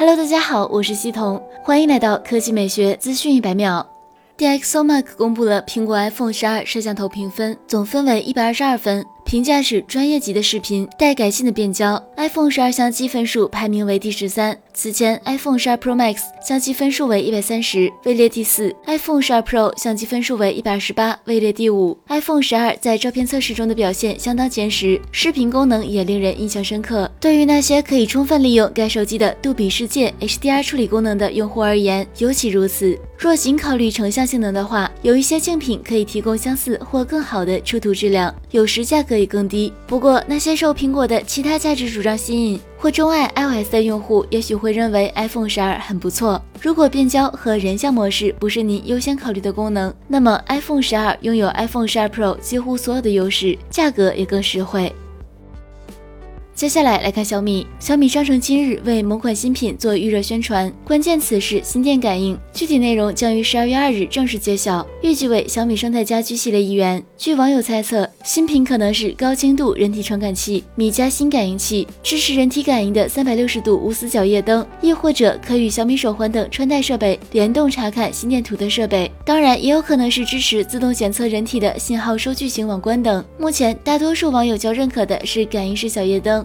Hello，大家好，我是西彤，欢迎来到科技美学资讯一百秒。DxOMark 公布了苹果 iPhone 十二摄像头评分，总分为一百二十二分。评价是专业级的视频，带改进的变焦。iPhone 十二相机分数排名为第十三。此前，iPhone 十二 Pro Max 相机分数为一百三十，位列第四；iPhone 十二 Pro 相机分数为一百二十八，位列第五。iPhone 十二在照片测试中的表现相当坚实，视频功能也令人印象深刻。对于那些可以充分利用该手机的杜比世界 HDR 处理功能的用户而言，尤其如此。若仅考虑成像性能的话，有一些竞品可以提供相似或更好的出图质量，有时价格也更低。不过，那些受苹果的其他价值主张吸引或钟爱 iOS 的用户，也许会认为 iPhone 十二很不错。如果变焦和人像模式不是您优先考虑的功能，那么 iPhone 十二拥有 iPhone 十二 Pro 几乎所有的优势，价格也更实惠。接下来来看小米。小米商城今日为某款新品做预热宣传，关键词是心电感应，具体内容将于十二月二日正式揭晓，预计为小米生态家居系列一员。据网友猜测，新品可能是高精度人体传感器、米家新感应器，支持人体感应的三百六十度无死角夜灯，亦或者可与小米手环等穿戴设备联动查看心电图的设备。当然，也有可能是支持自动检测人体的信号收据型网关等。目前，大多数网友较认可的是感应式小夜灯。